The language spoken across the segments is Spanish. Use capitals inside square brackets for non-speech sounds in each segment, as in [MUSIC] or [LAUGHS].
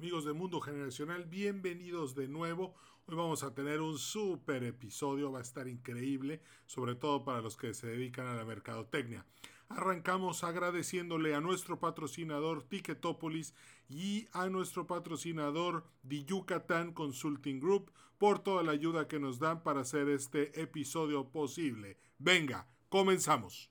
Amigos de Mundo Generacional, bienvenidos de nuevo. Hoy vamos a tener un súper episodio, va a estar increíble, sobre todo para los que se dedican a la mercadotecnia. Arrancamos agradeciéndole a nuestro patrocinador Ticketopolis y a nuestro patrocinador The Yucatán Consulting Group por toda la ayuda que nos dan para hacer este episodio posible. Venga, comenzamos.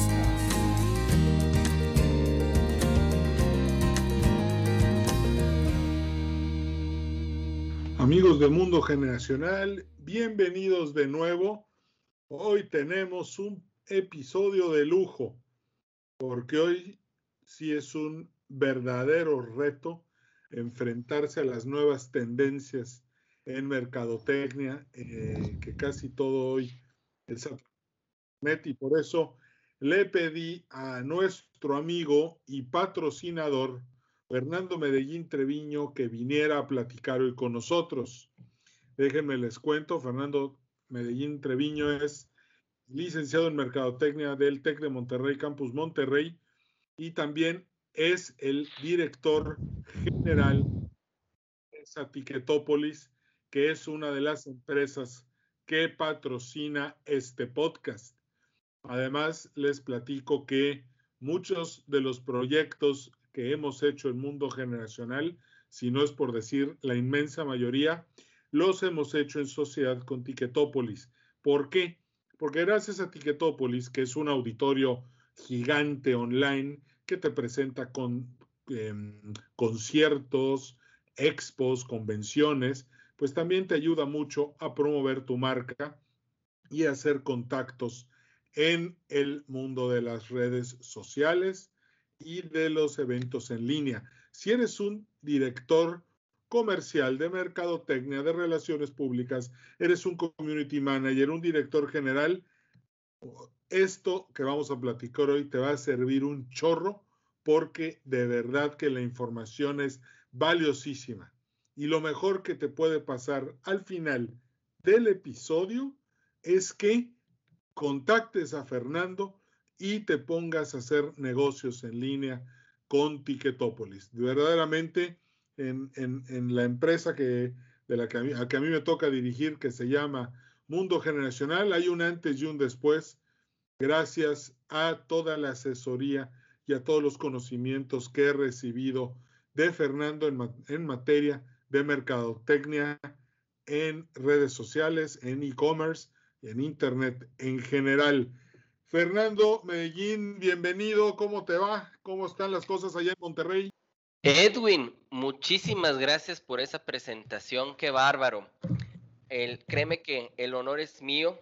Amigos de Mundo Generacional, bienvenidos de nuevo. Hoy tenemos un episodio de lujo, porque hoy sí es un verdadero reto enfrentarse a las nuevas tendencias en mercadotecnia, eh, que casi todo hoy es net y por eso le pedí a nuestro amigo y patrocinador Fernando Medellín Treviño que viniera a platicar hoy con nosotros. Déjenme les cuento, Fernando Medellín Treviño es licenciado en Mercadotecnia del TEC de Monterrey, Campus Monterrey, y también es el director general de Satiquetópolis, que es una de las empresas que patrocina este podcast. Además, les platico que muchos de los proyectos que hemos hecho en Mundo Generacional, si no es por decir la inmensa mayoría, los hemos hecho en sociedad con Tiquetópolis. ¿Por qué? Porque gracias a Tiquetópolis, que es un auditorio gigante online que te presenta con em, conciertos, expos, convenciones, pues también te ayuda mucho a promover tu marca y a hacer contactos en el mundo de las redes sociales y de los eventos en línea. Si eres un director comercial, de mercadotecnia, de relaciones públicas, eres un community manager, un director general, esto que vamos a platicar hoy te va a servir un chorro porque de verdad que la información es valiosísima. Y lo mejor que te puede pasar al final del episodio es que contactes a Fernando y te pongas a hacer negocios en línea con Ticketopolis. Verdaderamente en, la empresa que, de la que a, mí, a mí me toca dirigir, que se llama Mundo Generacional. Hay un antes y un después, gracias a toda la asesoría y a todos los conocimientos que he recibido de Fernando en, en materia de mercadotecnia, en redes sociales, en e-commerce, en Internet en general. Fernando Medellín, bienvenido. ¿Cómo te va? ¿Cómo están las cosas allá en Monterrey? Edwin, muchísimas gracias por esa presentación, qué bárbaro. El, créeme que el honor es mío.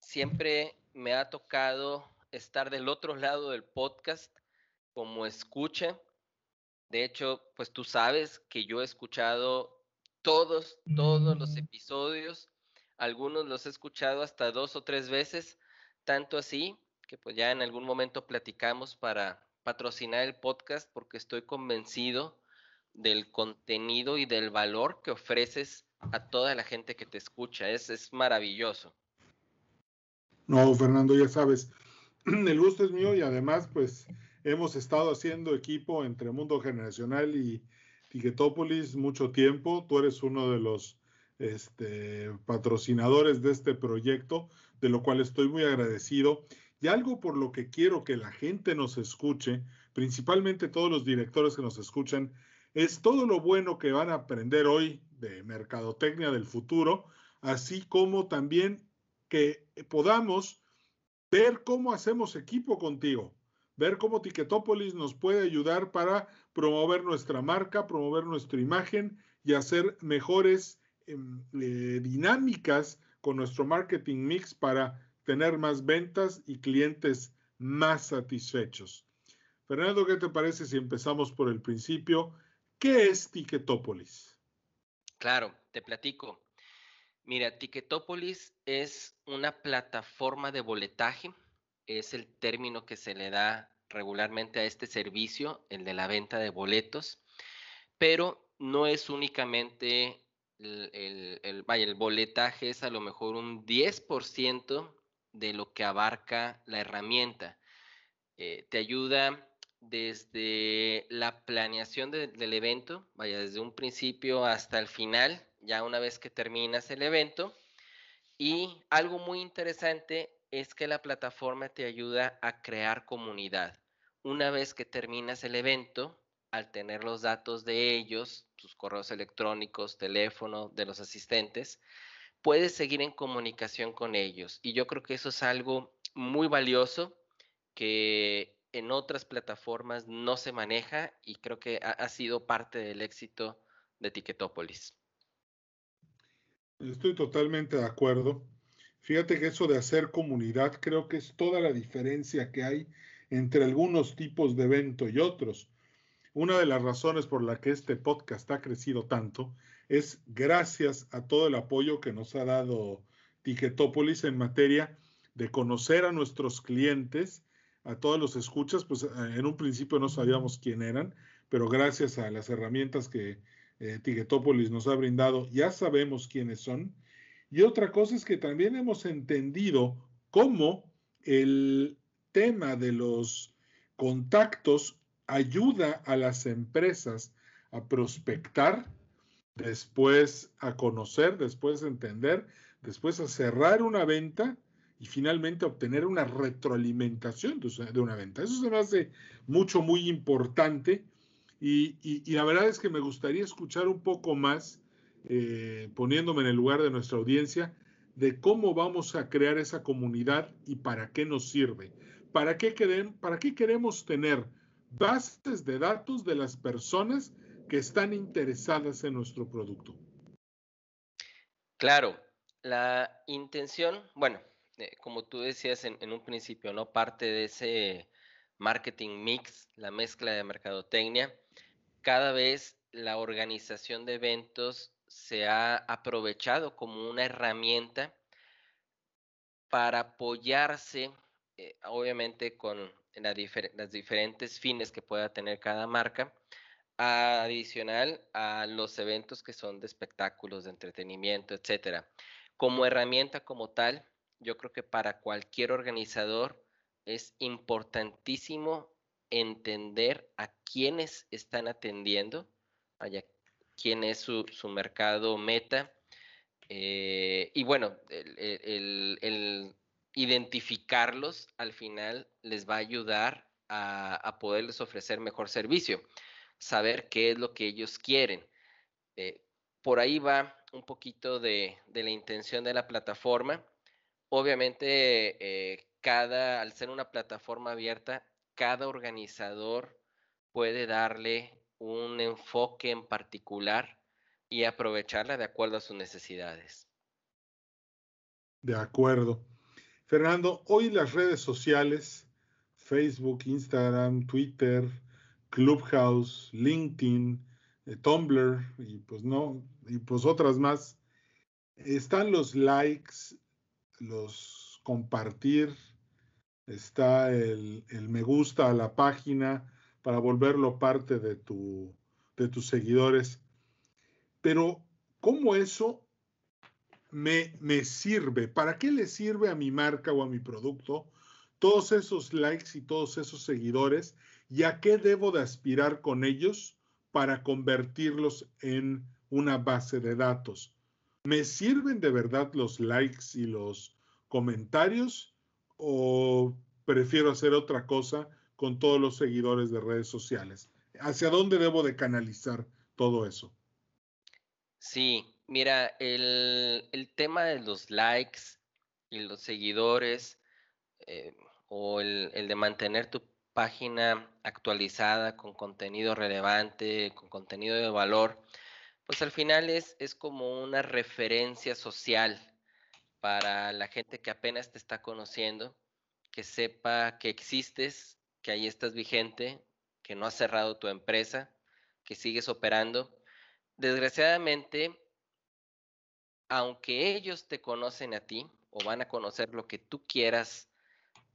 Siempre me ha tocado estar del otro lado del podcast como escucha. De hecho, pues tú sabes que yo he escuchado todos, todos los episodios. Algunos los he escuchado hasta dos o tres veces, tanto así que pues ya en algún momento platicamos para patrocinar el podcast porque estoy convencido del contenido y del valor que ofreces a toda la gente que te escucha. Es, es maravilloso. No, Fernando, ya sabes, [CLEARS THROAT] el gusto es mío y además, pues, hemos estado haciendo equipo entre Mundo Generacional y Tiquetópolis mucho tiempo. Tú eres uno de los este, patrocinadores de este proyecto, de lo cual estoy muy agradecido. Y algo por lo que quiero que la gente nos escuche, principalmente todos los directores que nos escuchan, es todo lo bueno que van a aprender hoy de mercadotecnia del futuro, así como también que podamos ver cómo hacemos equipo contigo, ver cómo Tiquetópolis nos puede ayudar para promover nuestra marca, promover nuestra imagen y hacer mejores em, eh, dinámicas con nuestro marketing mix para tener más ventas y clientes más satisfechos. Fernando, ¿qué te parece si empezamos por el principio? ¿Qué es Ticketopolis? Claro, te platico. Mira, Ticketopolis es una plataforma de boletaje es el término que se le da regularmente a este servicio, el de la venta de boletos, pero no es únicamente el, el, vaya, el boletaje es a lo mejor un 10% de lo que abarca la herramienta. Eh, te ayuda desde la planeación del evento, vaya, desde un principio hasta el final, ya una vez que terminas el evento. Y algo muy interesante es que la plataforma te ayuda a crear comunidad. Una vez que terminas el evento, al tener los datos de ellos, sus correos electrónicos, teléfono, de los asistentes, puedes seguir en comunicación con ellos. Y yo creo que eso es algo muy valioso que en otras plataformas no se maneja y creo que ha, sido parte del éxito de Ticketopolis. Estoy totalmente de acuerdo. Fíjate que eso de hacer comunidad creo que es toda la diferencia que hay entre algunos tipos de evento y otros. Una de las razones por la que este podcast ha crecido tanto es gracias a todo el apoyo que nos ha dado Ticketopolis en materia de conocer a nuestros clientes, a todos los escuchas, pues eh, en un principio no sabíamos quién eran, pero gracias a las herramientas que eh, Ticketopolis nos ha brindado, ya sabemos quiénes son. Y otra cosa es que también hemos entendido cómo el tema de los contactos ayuda a las empresas a prospectar, después a conocer, después a entender, después a cerrar una venta y finalmente obtener una retroalimentación de una venta. Eso se me hace mucho, muy importante y, la verdad es que me gustaría escuchar un poco más, eh, poniéndome en el lugar de nuestra audiencia, de cómo vamos a crear esa comunidad y para qué nos sirve. ¿Para qué, para qué queremos tener bases de datos de las personas que están interesadas en nuestro producto. Claro, la intención, bueno, eh, como tú decías en, un principio, ¿no? Parte de ese marketing mix, la mezcla de mercadotecnia, cada vez la organización de eventos se ha aprovechado como una herramienta para apoyarse, eh, obviamente con en las diferentes fines que pueda tener cada marca, adicional a los eventos que son de espectáculos, de entretenimiento, etcétera. Como herramienta como tal, yo creo que para cualquier organizador es importantísimo entender a quiénes están atendiendo, quién es su, mercado meta. Eh, y bueno, el identificarlos al final les va a ayudar a, poderles ofrecer mejor servicio, saber qué es lo que ellos quieren. Eh, por ahí va un poquito de, la intención de la plataforma. Obviamente, eh, cada, al ser una plataforma abierta, cada organizador puede darle un enfoque en particular y aprovecharla de acuerdo a sus necesidades. De acuerdo. Fernando, hoy las redes sociales, Facebook, Instagram, Twitter, Clubhouse, LinkedIn, eh, Tumblr y pues no, y pues otras más, están los likes, los compartir, está el, el, me gusta a la página para volverlo parte de, tu, de tus seguidores. Pero, ¿cómo eso me, sirve? ¿Para qué le sirve a mi marca o a mi producto todos esos likes y todos esos seguidores? ¿Y a qué debo de aspirar con ellos para convertirlos en una base de datos? ¿Me sirven de verdad los likes y los comentarios o prefiero hacer otra cosa con todos los seguidores de redes sociales? ¿Hacia dónde debo de canalizar todo eso? Sí, Mira, el, tema de los likes y los seguidores eh, o el, de mantener tu página actualizada con contenido relevante, con contenido de valor, pues al final es, es como una referencia social para la gente que apenas te está conociendo, que sepa que existes, que ahí estás vigente, que no has cerrado tu empresa, que sigues operando. Desgraciadamente, aunque ellos te conocen a ti o van a conocer lo que tú quieras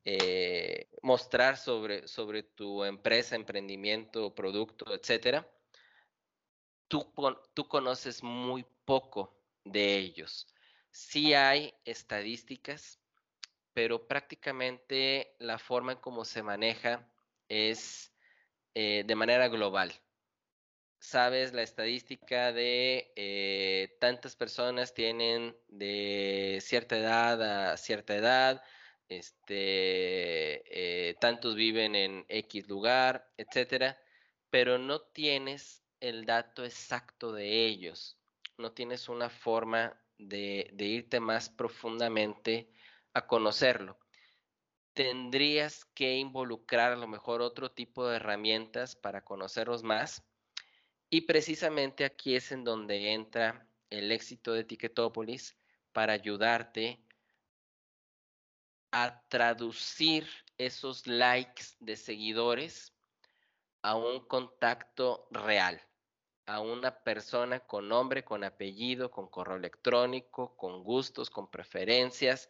eh, mostrar sobre, sobre tu empresa, emprendimiento, producto, etcétera, tú, tú conoces muy poco de ellos. Sí hay estadísticas, pero prácticamente la forma en cómo se maneja es eh, de manera global. Sabes la estadística de eh, tantas personas tienen de cierta edad a cierta edad, este, eh, tantos viven en X lugar, etcétera, pero no tienes el dato exacto de ellos, no tienes una forma de, de irte más profundamente a conocerlo. Tendrías que involucrar a lo mejor otro tipo de herramientas para conocerlos más. Y precisamente aquí es en donde entra el éxito de Ticketopolis para ayudarte a traducir esos likes de seguidores a un contacto real, a una persona con nombre, con apellido, con correo electrónico, con gustos, con preferencias,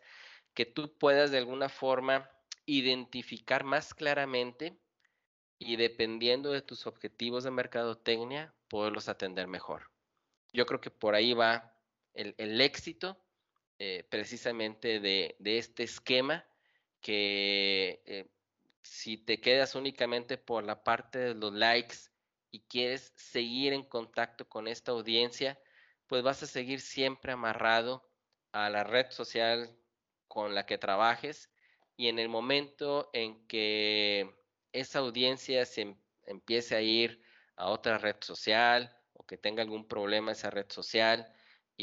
que tú puedas de alguna forma identificar más claramente y dependiendo de tus objetivos de mercadotecnia, poderlos atender mejor. Yo creo que por ahí va el éxito eh, precisamente de, este esquema que eh, si te quedas únicamente por la parte de los likes y quieres seguir en contacto con esta audiencia, pues vas a seguir siempre amarrado a la red social con la que trabajes y en el momento en que esa audiencia se em, empiece a ir a otra red social o que tenga algún problema esa red social,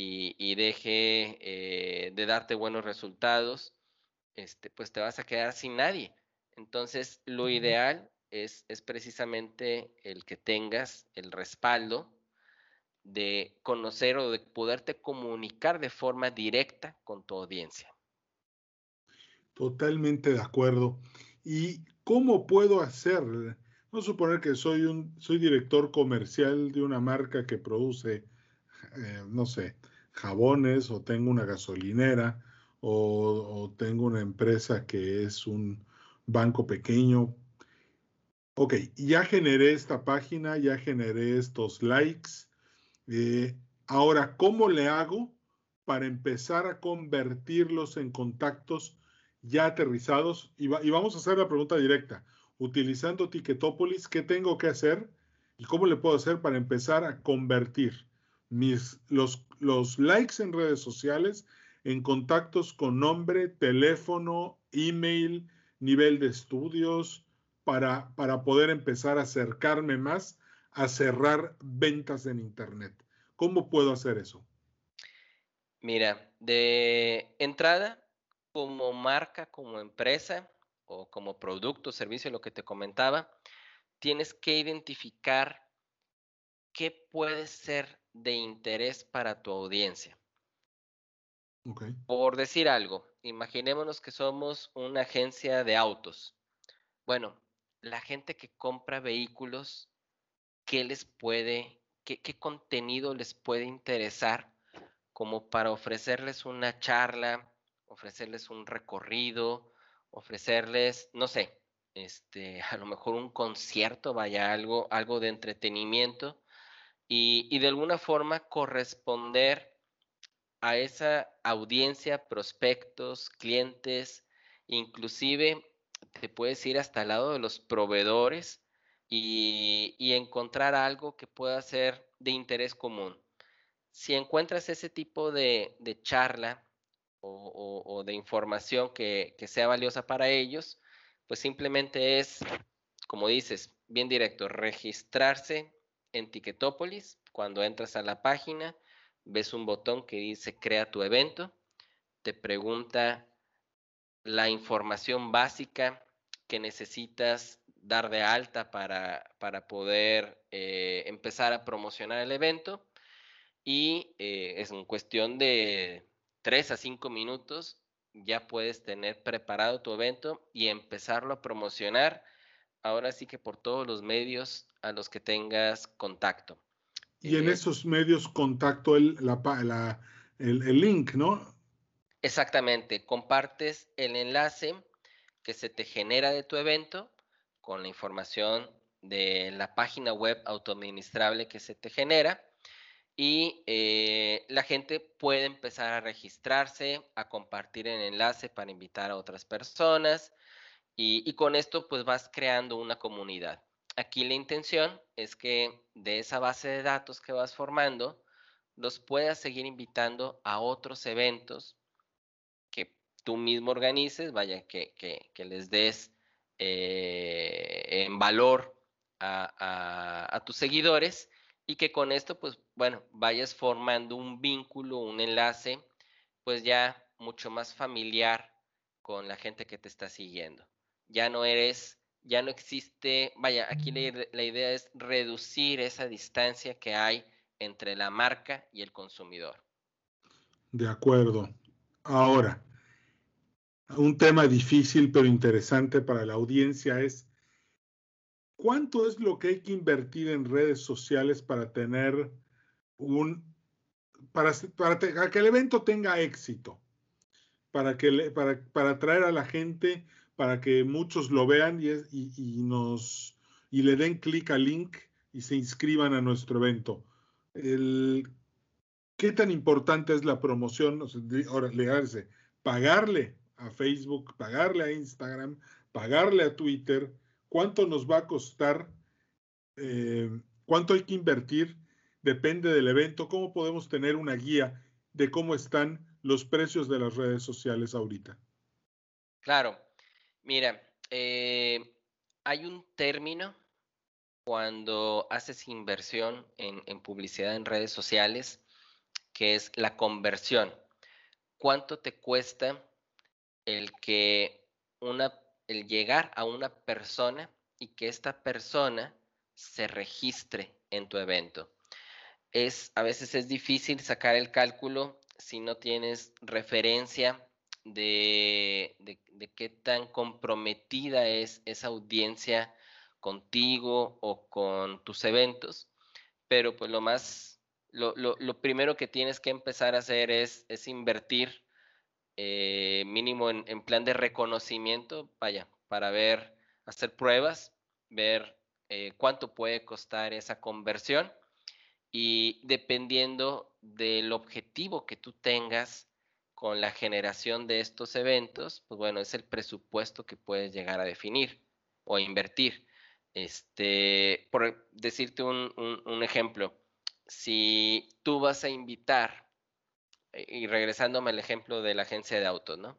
y, deje eh, de darte buenos resultados, este, pues te vas a quedar sin nadie. Entonces, lo ideal es, es precisamente el que tengas el respaldo de conocer o de poderte comunicar de forma directa con tu audiencia. Totalmente de acuerdo. ¿Y cómo puedo hacer? No suponer que soy un soy director comercial de una marca que produce, eh, no sé, jabones o tengo una gasolinera o, tengo una empresa que es un banco pequeño. Ok, ya generé esta página, ya generé estos likes. Eh, ahora, ¿cómo le hago para empezar a convertirlos en contactos ya aterrizados? Y, y vamos a hacer la pregunta directa. Utilizando Ticketopolis, ¿qué tengo que hacer? ¿Y cómo le puedo hacer para empezar a convertir mis, los los likes en redes sociales en contactos con nombre, teléfono, email, nivel de estudios, para, para poder empezar a acercarme más a cerrar ventas en Internet. ¿Cómo puedo hacer eso? Mira, de entrada, como marca, como empresa o como producto, servicio, lo que te comentaba, tienes que identificar qué puede ser de interés para tu audiencia. Por decir algo, imaginémonos que somos una agencia de autos. Bueno, la gente que compra vehículos, ¿qué les puede, qué, qué contenido les puede interesar como para ofrecerles una charla, ofrecerles un recorrido, ofrecerles, no sé, este, a lo mejor un concierto, vaya algo, algo de entretenimiento y, de alguna forma corresponder a esa audiencia, prospectos, clientes, inclusive te puedes ir hasta el lado de los proveedores y, encontrar algo que pueda ser de interés común. Si encuentras ese tipo de, charla o, de información que, que sea valiosa para ellos, pues simplemente es, como dices, bien directo, registrarse en Ticketopolis, cuando entras a la página, ves un botón que dice crea tu evento, te pregunta la información básica que necesitas dar de alta para, para poder eh, empezar a promocionar el evento y eh, es en cuestión de 3 a 5 minutos ya puedes tener preparado tu evento y empezarlo a promocionar ahora sí que por todos los medios a los que tengas contacto. Y en eh, esos medios contacto el, la, el, link, ¿no? Exactamente, compartes el enlace que se te genera de tu evento con la información de la página web autoadministrable que se te genera y eh, la gente puede empezar a registrarse, a compartir el enlace para invitar a otras personas y, con esto pues vas creando una comunidad. Aquí la intención es que de esa base de datos que vas formando, los puedas seguir invitando a otros eventos que tú mismo organices, vaya, que, les des eh, en valor a tus seguidores y que con esto, pues bueno, vayas formando un vínculo, un enlace, pues ya mucho más familiar con la gente que te está siguiendo. Ya no eres, ya no existe, vaya, aquí la, idea es reducir esa distancia que hay entre la marca y el consumidor. De acuerdo. Ahora, un tema difícil pero interesante para la audiencia es ¿cuánto es lo que hay que invertir en redes sociales para tener un, para, para, que el evento tenga éxito? Para, que para, para atraer a la gente, para que muchos lo vean y, nos, y le den clic al link y se inscriban a nuestro evento. ¿Qué tan importante es la promoción? Ahora, pagarle a Facebook, pagarle a Instagram, pagarle a Twitter, ¿Cuánto nos va a costar? Eh, ¿Cuánto hay que invertir? Depende del evento. ¿Cómo podemos tener una guía de cómo están los precios de las redes sociales ahorita? Claro. Mira, eh, hay un término cuando haces inversión en, en, publicidad en redes sociales, que es la conversión. ¿Cuánto te cuesta el que una el llegar a una persona y que esta persona se registre en tu evento. Es, a veces es difícil sacar el cálculo si no tienes referencia de, de, qué tan comprometida es esa audiencia contigo o con tus eventos. Pero pues lo más, lo, lo primero que tienes que empezar a hacer es, es invertir eh, mínimo en, plan de reconocimiento, vaya, para ver, hacer pruebas, ver eh, cuánto puede costar esa conversión y dependiendo del objetivo que tú tengas con la generación de estos eventos, pues bueno, es el presupuesto que puedes llegar a definir o invertir. Este, por decirte un ejemplo, si tú vas a invitar y regresándome al ejemplo de la agencia de autos, ¿no?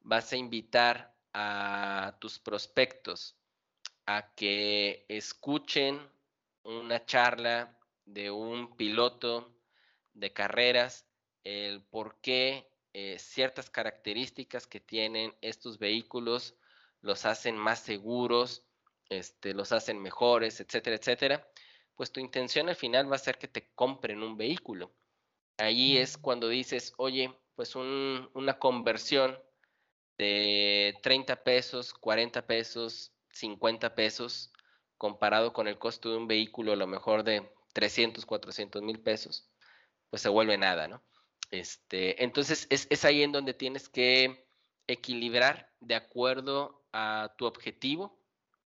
Vas a invitar a tus prospectos a que escuchen una charla de un piloto de carreras, el por qué eh, ciertas características que tienen estos vehículos los hacen más seguros, este, los hacen mejores, etcétera, etcétera, pues tu intención al final va a ser que te compren un vehículo. Ahí es cuando dices, oye, pues una conversión de 30 pesos, 40 pesos, 50 pesos, comparado con el costo de un vehículo a lo mejor de 300, 400 mil pesos, pues se vuelve nada, ¿no? Este, entonces es, ahí en donde tienes que equilibrar de acuerdo a tu objetivo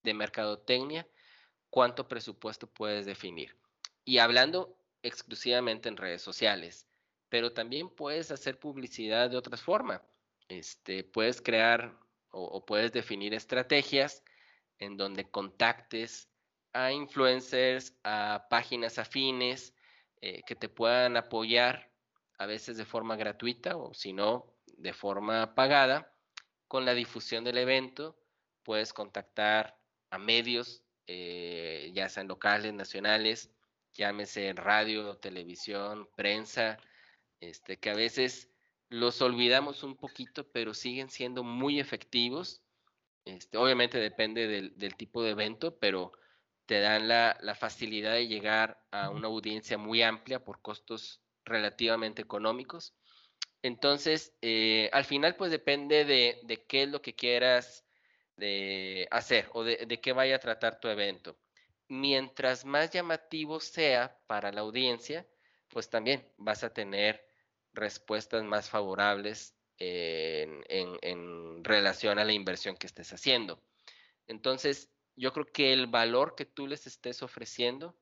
de mercadotecnia, cuánto presupuesto puedes definir. Y hablando exclusivamente en redes sociales, pero también puedes hacer publicidad de otras formas. Este, puedes crear o, puedes definir estrategias en donde contactes a influencers, a páginas afines eh, que te puedan apoyar a veces de forma gratuita o si no, de forma pagada. Con la difusión del evento puedes contactar a medios, eh, ya sean locales, nacionales, llámese radio, televisión, prensa, este, que a veces los olvidamos un poquito, pero siguen siendo muy efectivos. Este, obviamente depende del, tipo de evento, pero te dan la, facilidad de llegar a una audiencia muy amplia por costos relativamente económicos. Entonces, eh, al final, pues depende de, qué es lo que quieras de hacer o de, de qué vaya a tratar tu evento mientras más llamativo sea para la audiencia, pues también vas a tener respuestas más favorables en, en, relación a la inversión que estés haciendo. Entonces, yo creo que el valor que tú les estés ofreciendo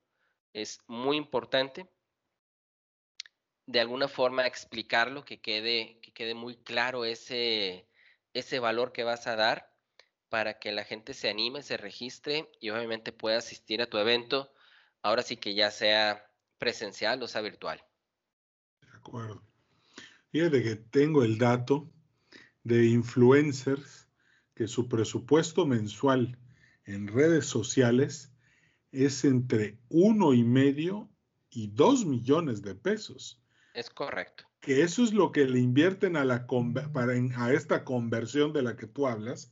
es muy importante. De alguna forma explicarlo, que quede, que quede muy claro ese, ese valor que vas a dar para que la gente se anime, se registre y obviamente pueda asistir a tu evento, ahora sí que ya sea presencial o sea virtual. De acuerdo. Fíjate que tengo el dato de influencers que su presupuesto mensual en redes sociales es entre uno y medio y dos millones de pesos. Es correcto. Que eso es lo que le invierten a, la, para, a esta conversión de la que tú hablas.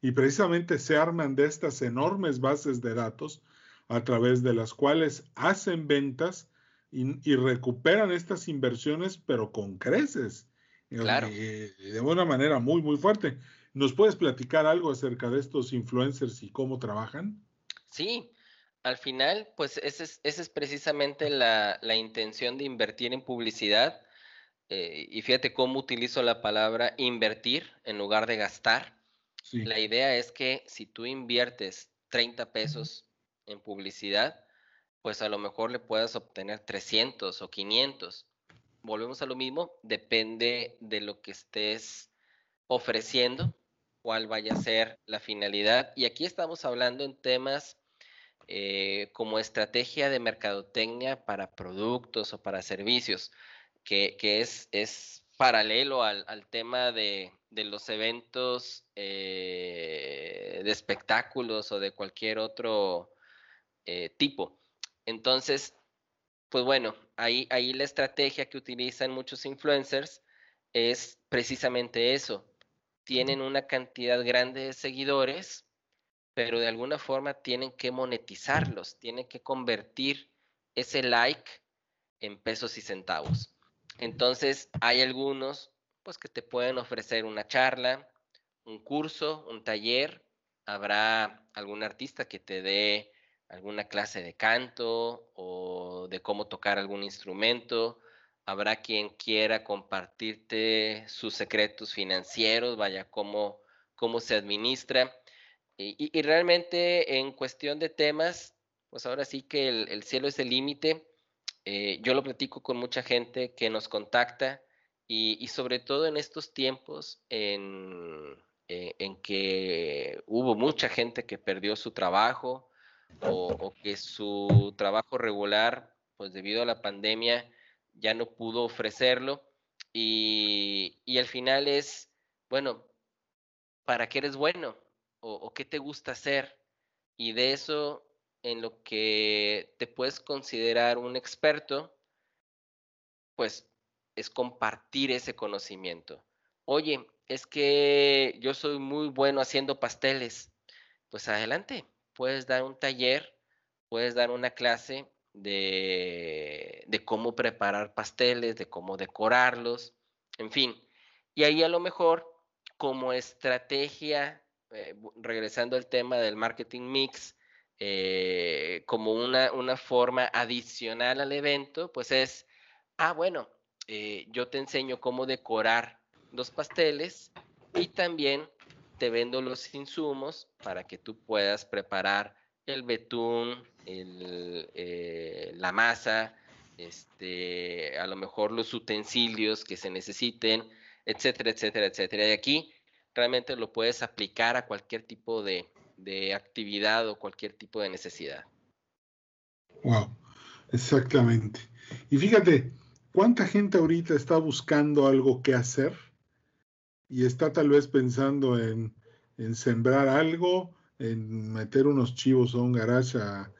Y precisamente se arman de estas enormes bases de datos a través de las cuales hacen ventas y, recuperan estas inversiones, pero con creces. Claro. de una manera muy, muy fuerte. ¿Nos puedes platicar algo acerca de estos influencers y cómo trabajan? Sí, al final, pues esa es, es precisamente la, intención de invertir en publicidad. Eh, y fíjate cómo utilizo la palabra invertir en lugar de gastar. La idea es que si tú inviertes 30 pesos en publicidad, pues a lo mejor le puedas obtener 300 o 500. Volvemos a lo mismo, depende de lo que estés ofreciendo, cuál vaya a ser la finalidad. Y aquí estamos hablando en temas eh, como estrategia de mercadotecnia para productos o para servicios, que, es, es, paralelo al, tema de, los eventos eh, de espectáculos o de cualquier otro eh, tipo. Entonces, pues bueno, ahí, ahí la estrategia que utilizan muchos influencers es precisamente eso. Tienen una cantidad grande de seguidores, pero de alguna forma tienen que monetizarlos, tienen que convertir ese like en pesos y centavos. Entonces, hay algunos pues que te pueden ofrecer una charla, un curso, un taller, habrá algún artista que te dé alguna clase de canto o de cómo tocar algún instrumento. Habrá quien quiera compartirte sus secretos financieros, vaya, cómo, cómo se administra. Y, realmente en cuestión de temas, pues ahora sí que el, cielo es el límite. Eh, yo lo platico con mucha gente que nos contacta y, sobre todo en estos tiempos en, eh, en que hubo mucha gente que perdió su trabajo, o, que su trabajo regular, pues debido a la pandemia, ya no pudo ofrecerlo. Y, al final es, bueno, ¿para qué eres bueno? O, qué te gusta hacer? Y de eso, en lo que te puedes considerar un experto, pues es compartir ese conocimiento. Oye, es que yo soy muy bueno haciendo pasteles. Pues adelante, puedes dar un taller, puedes dar una clase de, cómo preparar pasteles, de cómo decorarlos, en fin. Y ahí a lo mejor como estrategia, eh, regresando al tema del marketing mix, eh, como una, una, forma adicional al evento, pues es, ah, bueno, eh, yo te enseño cómo decorar los pasteles y también te vendo los insumos para que tú puedas preparar el betún, eh, la masa, este, a lo mejor los utensilios que se necesiten, etcétera, etcétera, etcétera. Y aquí realmente lo puedes aplicar a cualquier tipo de, de actividad o cualquier tipo de necesidad. Wow, exactamente. Y fíjate, ¿cuánta gente ahorita está buscando algo que hacer? y está tal vez pensando en, sembrar algo, en meter unos chivos a un garage a,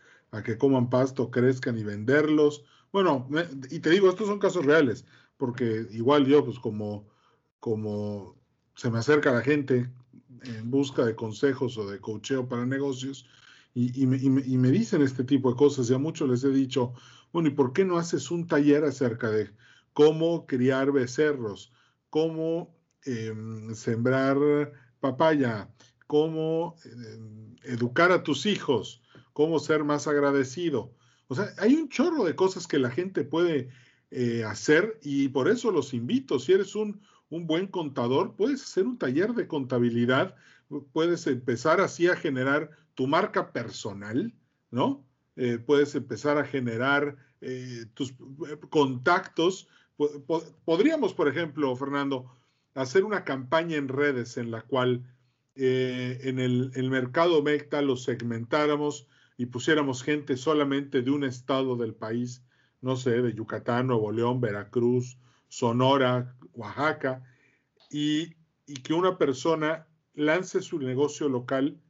que coman pasto, crezcan y venderlos. Bueno, y te digo, estos son casos reales, porque igual yo, pues como, como se me acerca la gente en busca de consejos o de cocheo para negocios, y, me, y, me, dicen este tipo de cosas, y a muchos les he dicho, bueno, ¿y por qué no haces un taller acerca de cómo criar becerros? ¿Cómo Em, sembrar papaya, cómo em, educar a tus hijos, cómo ser más agradecido. O sea, hay un chorro de cosas que la gente puede eh, hacer y por eso los invito. Si eres un, un buen contador, puedes hacer un taller de contabilidad, puedes empezar así a generar tu marca personal, ¿no? Eh, puedes empezar a generar eh, tus eh, contactos. Podríamos, por ejemplo, Fernando, hacer una campaña en redes en la cual en el, el, mercado Mecta lo segmentáramos y pusiéramos gente solamente de un estado del país, no sé, de Yucatán, Nuevo León, Veracruz, Sonora, Oaxaca, y, que una persona lance su negocio local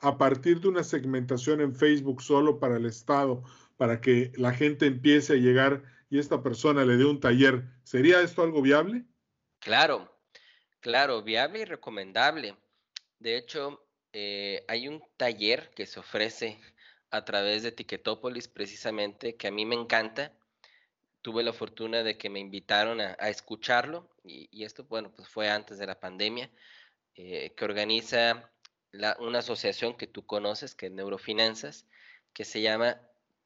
a partir de una segmentación en Facebook solo para el Estado, para que la gente empiece a llegar y esta persona le dé un taller. ¿Sería esto algo viable? Claro, claro, viable y recomendable. De hecho, eh, hay un taller que se ofrece a través de Ticketopolis precisamente que a mí me encanta tuve la fortuna de que me invitaron a, escucharlo y, esto, bueno, pues fue antes de la pandemia, eh, que organiza una asociación que tú conoces, que es Neurofinanzas, que se llama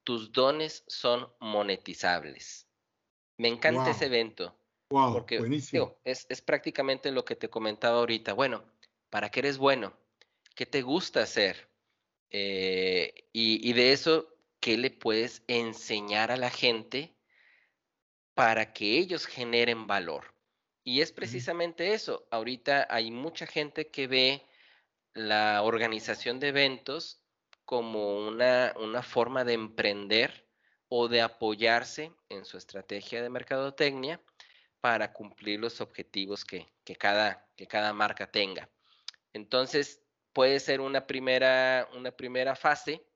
Tus dones son monetizables. Me encanta ese evento. porque es, es, prácticamente lo que te comentaba ahorita. Bueno, ¿para qué eres bueno? ¿Qué te gusta hacer? Eh, y, y de eso, ¿qué le puedes enseñar a la gente? Para que ellos generen valor. Y es precisamente eso. Ahorita hay mucha gente que ve la organización de eventos como una, una forma de emprender o de apoyarse en su estrategia de mercadotecnia para cumplir los objetivos que, cada, que cada marca tenga. Entonces, puede ser una primera, una primera fase.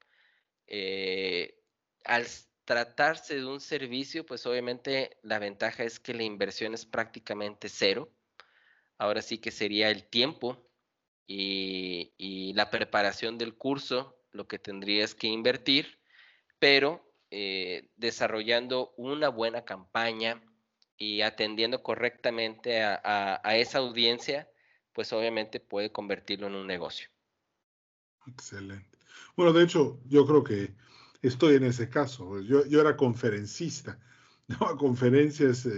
Eh, al tratarse de un servicio, pues obviamente la ventaja es que la inversión es prácticamente cero. Ahora sí que sería el tiempo y, la preparación del curso lo que tendrías que invertir, pero eh, desarrollando una buena campaña y atendiendo correctamente a, a esa audiencia, pues obviamente puede convertirlo en un negocio. Excelente. Bueno, de hecho, yo creo que estoy en ese caso. Yo, yo era conferencista, [LAUGHS] daba conferencias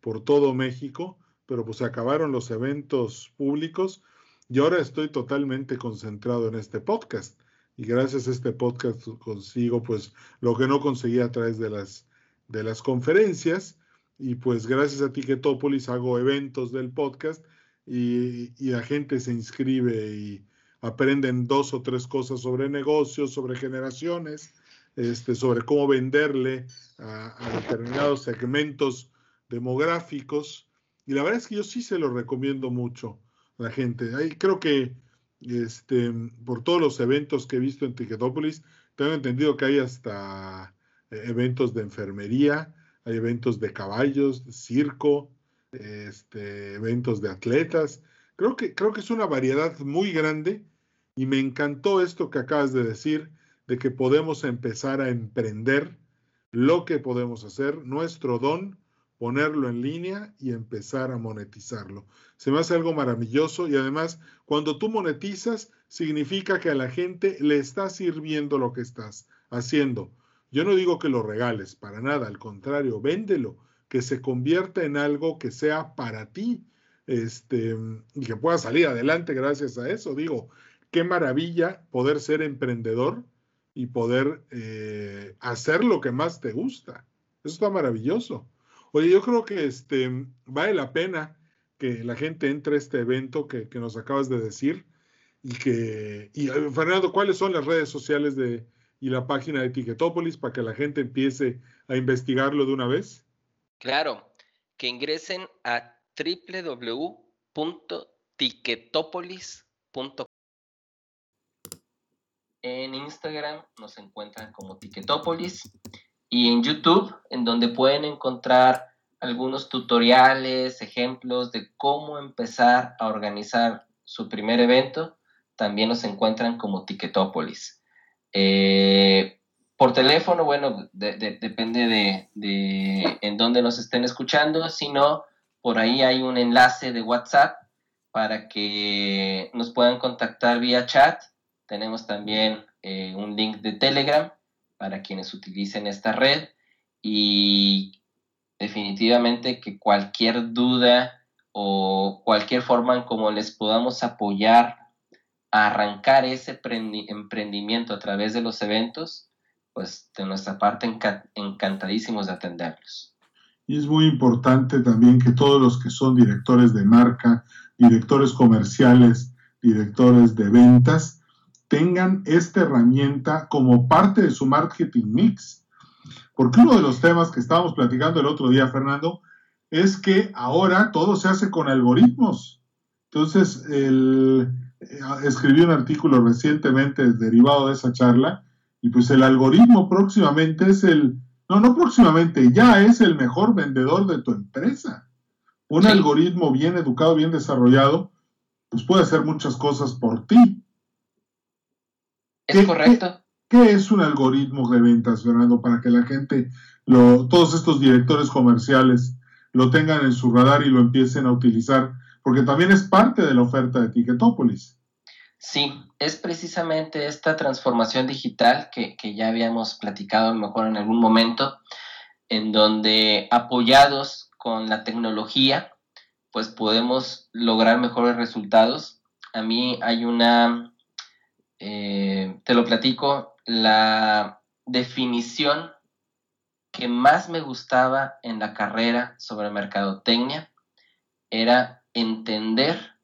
por todo México, pero pues acabaron los eventos públicos y ahora estoy totalmente concentrado en este podcast. Y gracias a este podcast consigo pues lo que no conseguía a través de las, de las conferencias. Y pues gracias a Ticketopolis hago eventos del podcast y, y la gente se inscribe y, aprenden dos o tres cosas sobre negocios, sobre generaciones, este, sobre cómo venderle a, determinados segmentos demográficos. Y la verdad es que yo sí se lo recomiendo mucho a la gente. Ahí creo que este, por todos los eventos que he visto en Ticketopolis, tengo entendido que hay hasta eh, eventos de enfermería, hay eventos de caballos, de circo, este, eventos de atletas. Creo que, creo que es una variedad muy grande y me encantó esto que acabas de decir, de que podemos empezar a emprender lo que podemos hacer, nuestro don, ponerlo en línea y empezar a monetizarlo. Se me hace algo maravilloso y además cuando tú monetizas significa que a la gente le está sirviendo lo que estás haciendo. Yo no digo que lo regales, para nada, al contrario, véndelo, que se convierta en algo que sea para ti este, y que pueda salir adelante gracias a eso. Digo, qué maravilla poder ser emprendedor y poder eh, hacer lo que más te gusta. Eso está maravilloso. Oye, yo creo que este, vale la pena que la gente entre a este evento que, nos acabas de decir y que, eh, Fernando, ¿cuáles son las redes sociales de, y la página de Ticketopolis para que la gente empiece a investigarlo de una vez? Claro, que ingresen a www.ticketopolis.com en Instagram nos encuentran como Ticketopolis y en YouTube, en donde pueden encontrar algunos tutoriales, ejemplos de cómo empezar a organizar su primer evento, también nos encuentran como Ticketopolis. Eh, por teléfono, bueno, depende de, de, en dónde nos estén escuchando, si no, por ahí hay un enlace de WhatsApp para que nos puedan contactar vía chat tenemos también eh, un link de Telegram para quienes utilicen esta red y definitivamente que cualquier duda, o cualquier forma en como les podamos apoyar a arrancar ese emprendimiento a través de los eventos, pues de nuestra parte encantadísimos de atenderlos. Y es muy importante también que todos los que son directores de marca, directores comerciales, directores de ventas, tengan esta herramienta como parte de su marketing mix. Porque uno de los temas que estábamos platicando el otro día, Fernando, es que ahora todo se hace con algoritmos. Entonces, el, eh, escribí un artículo recientemente derivado de esa charla y pues el algoritmo próximamente es el, no, no próximamente, ya es el mejor vendedor de tu empresa. Un algoritmo bien educado, bien desarrollado, pues puede hacer muchas cosas por ti. Es correcto. ¿qué, es un algoritmo de ventas, Fernando, para que la gente, lo, todos estos directores comerciales, lo tengan en su radar y lo empiecen a utilizar? Porque también es parte de la oferta de Ticketopolis. Sí, es precisamente esta transformación digital que, que ya habíamos platicado a lo mejor en algún momento, en donde apoyados con la tecnología, pues podemos lograr mejores resultados. A mí hay una, eh, te lo platico, la definición que más me gustaba en la carrera sobre mercadotecnia era entender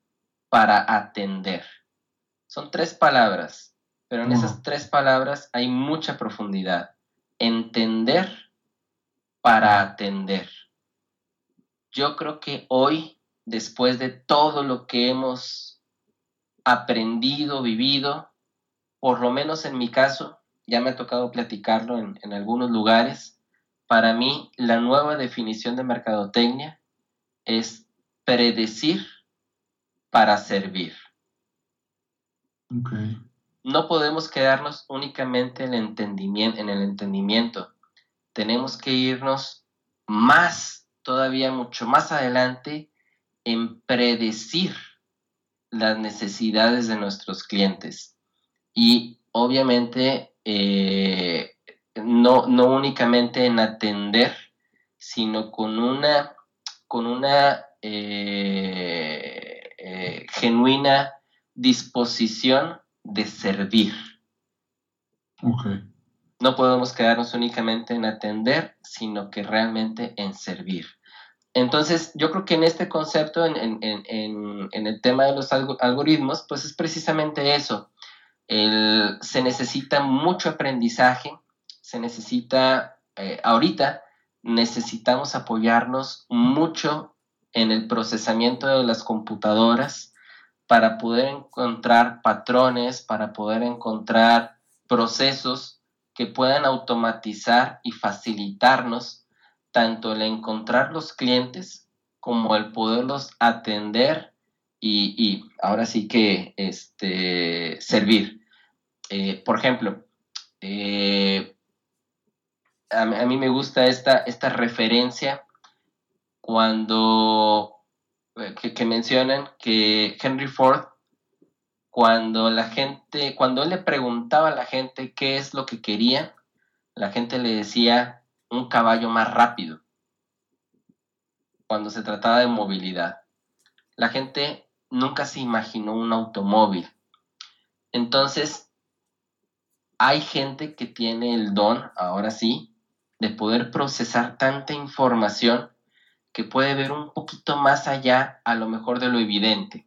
para atender. Son tres palabras, pero en esas tres palabras hay mucha profundidad. Entender para atender. Yo creo que hoy después de todo lo que hemos aprendido, vivido, por lo menos en mi caso, ya me ha tocado platicarlo en, algunos lugares, para mí la nueva definición de mercadotecnia es predecir para servir. No podemos quedarnos únicamente en el, entendimiento, en el entendimiento. Tenemos que irnos más, todavía mucho más adelante en predecir las necesidades de nuestros clientes y obviamente eh, no, no, únicamente en atender, sino con una, con una eh, eh, genuina disposición de servir. No podemos quedarnos únicamente en atender, sino que realmente en servir. Entonces, yo creo que en este concepto, en, el tema de los algoritmos, pues es precisamente eso. Se necesita mucho aprendizaje, se necesita, eh, ahorita necesitamos apoyarnos mucho en el procesamiento de las computadoras para poder encontrar patrones, para poder encontrar procesos que puedan automatizar y facilitarnos tanto el encontrar los clientes como el poderlos atender y, ahora sí que este, servir. Eh, por ejemplo, eh, a, mí me gusta esta, referencia cuando eh, que, que, mencionan que Henry Ford, cuando la gente, cuando él le preguntaba a la gente qué es lo que quería, la gente le decía un caballo más rápido cuando se trataba de movilidad. La gente nunca se imaginó un automóvil. Entonces, hay gente que tiene el don, ahora sí, de poder procesar tanta información que puede ver un poquito más allá a lo mejor de lo evidente.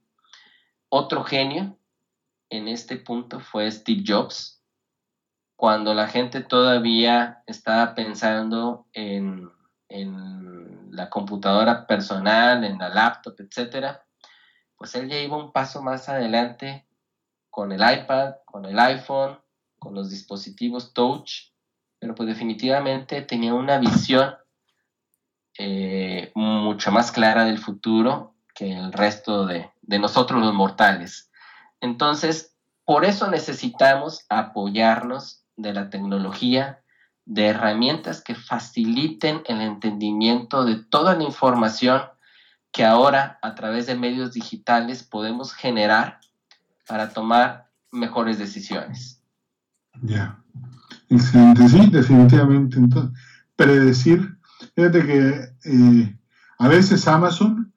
Otro genio en este punto fue Steve Jobs, cuando la gente todavía estaba pensando en, la computadora personal, en la laptop, etc., pues él ya iba un paso más adelante con el iPad, con el iPhone, con los dispositivos touch, pero pues definitivamente tenía una visión eh, mucho más clara del futuro que el resto de, de nosotros los mortales. Entonces, por eso necesitamos apoyarnos de la tecnología, de herramientas que faciliten el entendimiento de toda la información que ahora a través de medios digitales podemos generar para tomar mejores decisiones. Ya, excelente, sí, definitivamente. Entonces, predecir, fíjate que eh, a veces Amazon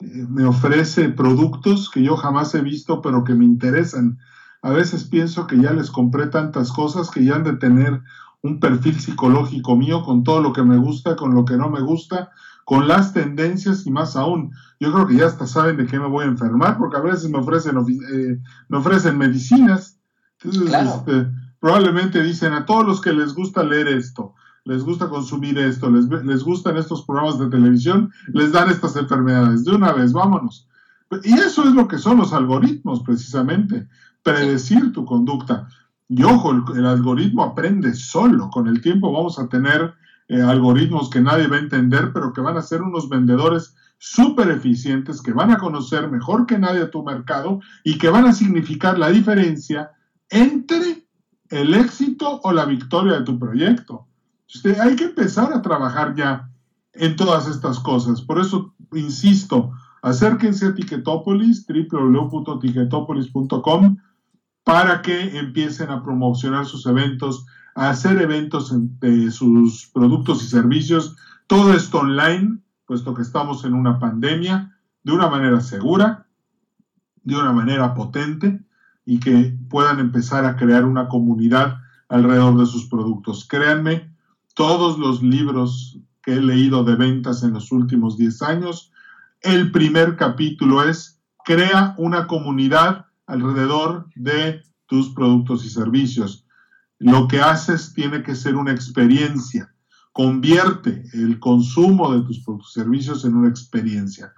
eh, me ofrece productos que yo jamás he visto, pero que me interesan. A veces pienso que ya les compré tantas cosas que ya han de tener un perfil psicológico mío con todo lo que me gusta, con lo que no me gusta, con las tendencias y más aún. Yo creo que ya hasta saben de qué me voy a enfermar, porque a veces me ofrecen, eh, me ofrecen medicinas. Entonces, este, probablemente dicen a todos los que les gusta leer esto, les gusta consumir esto, les, les gustan estos programas de televisión, les dan estas enfermedades. De una vez, vámonos. Y eso es lo que son los algoritmos, precisamente, predecir tu conducta. Y ojo, el, algoritmo aprende solo. Con el tiempo vamos a tener eh, algoritmos que nadie va a entender, pero que van a ser unos vendedores súper eficientes, que van a conocer mejor que nadie tu mercado y que van a significar la diferencia entre el éxito o la victoria de tu proyecto. Usted, hay que empezar a trabajar ya en todas estas cosas. Por eso, insisto, acérquense a Ticketopolis, www.ticketopolis.com, para que empiecen a promocionar sus eventos, a hacer eventos de sus productos y servicios. Todo esto online, puesto que estamos en una pandemia, de una manera segura, de una manera potente y que puedan empezar a crear una comunidad alrededor de sus productos. Créanme, todos los libros que he leído de ventas en los últimos 10 años, el primer capítulo es Crea una comunidad alrededor de tus productos y servicios. Lo que haces tiene que ser una experiencia. Convierte el consumo de tus productos y servicios en una experiencia.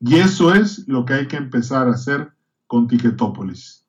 Y eso es lo que hay que empezar a hacer con Ticketopolis.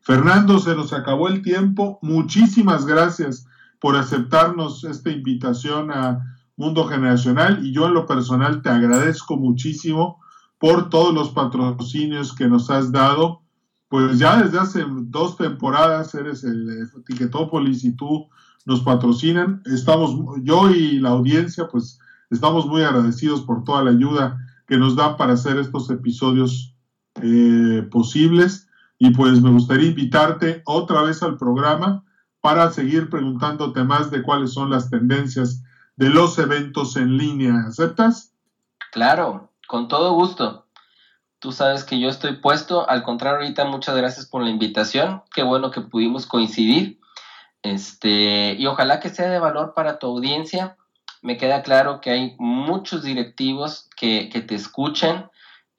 Fernando, se nos acabó el tiempo. Muchísimas gracias por aceptarnos esta invitación a Mundo Generacional y yo en lo personal te agradezco muchísimo por todos los patrocinios que nos has dado. Pues ya desde hace dos temporadas eres el Ticketopolis y tú nos patrocinan. Estamos, yo y la audiencia, pues estamos muy agradecidos por toda la ayuda que nos dan para hacer estos episodios eh, posibles. Y pues me gustaría invitarte otra vez al programa para seguir preguntándote más de cuáles son las tendencias de los eventos en línea. ¿Aceptas? Claro, con todo gusto. Tú sabes que yo estoy puesto. Al contrario, ahorita muchas gracias por la invitación. Qué bueno que pudimos coincidir. Este, y ojalá que sea de valor para tu audiencia. Me queda claro que hay muchos directivos que, te escuchan.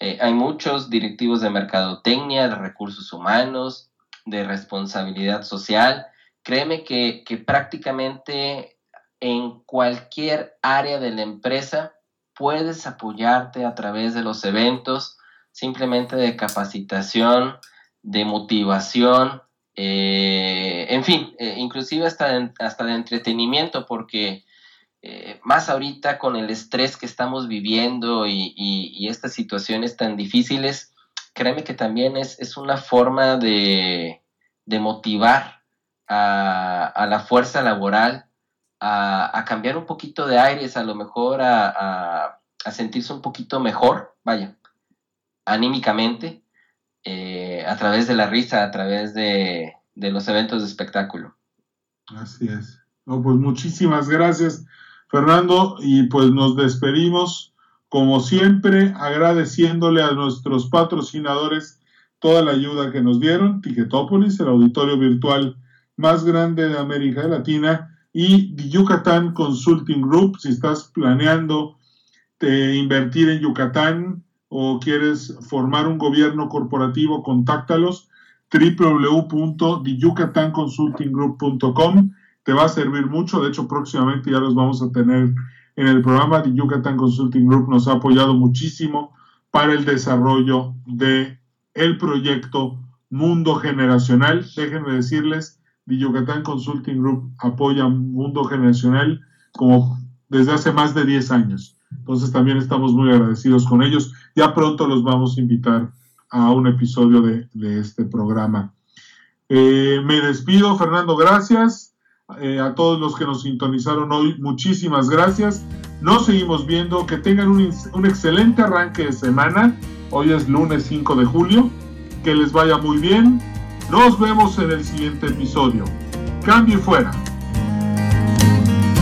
Eh, hay muchos directivos de mercadotecnia, de recursos humanos, de responsabilidad social, créeme que, prácticamente en cualquier área de la empresa puedes apoyarte a través de los eventos, simplemente de capacitación, de motivación, eh, en fin, eh, inclusive hasta hasta de entretenimiento, porque eh, más ahorita con el estrés que estamos viviendo y, estas situaciones tan difíciles, créeme que también es, una forma de, de motivar a, la fuerza laboral, a, cambiar un poquito de aires, a lo mejor a, sentirse un poquito mejor, vaya, anímicamente, eh, a través de la risa, a través de, los eventos de espectáculo. Así es. pues muchísimas gracias, Fernando, y pues nos despedimos, como siempre, agradeciéndole a nuestros patrocinadores toda la ayuda que nos dieron, Ticketopolis, el auditorio virtual más grande de América Latina, y Yucatán Consulting Group, si estás planeando eh, invertir en Yucatán o quieres formar un gobierno corporativo, contáctalos www.yucatanconsultinggroup.com te va a servir mucho, de hecho próximamente ya los vamos a tener en el programa. The Yucatán Consulting Group nos ha apoyado muchísimo para el desarrollo de el proyecto Mundo Generacional. Déjenme decirles The Yucatán Consulting Group apoya Mundo Generacional como desde hace más de 10 años. Entonces también estamos muy agradecidos con ellos. Ya pronto los vamos a invitar a un episodio de, este programa. Eh, me despido, Fernando, gracias. Eh, a todos los que nos sintonizaron hoy, muchísimas gracias. Nos seguimos viendo. Que tengan un, un excelente arranque de semana. Hoy es lunes 5 de julio. Que les vaya muy bien nos vemos en el siguiente episodio. Cambio y fuera.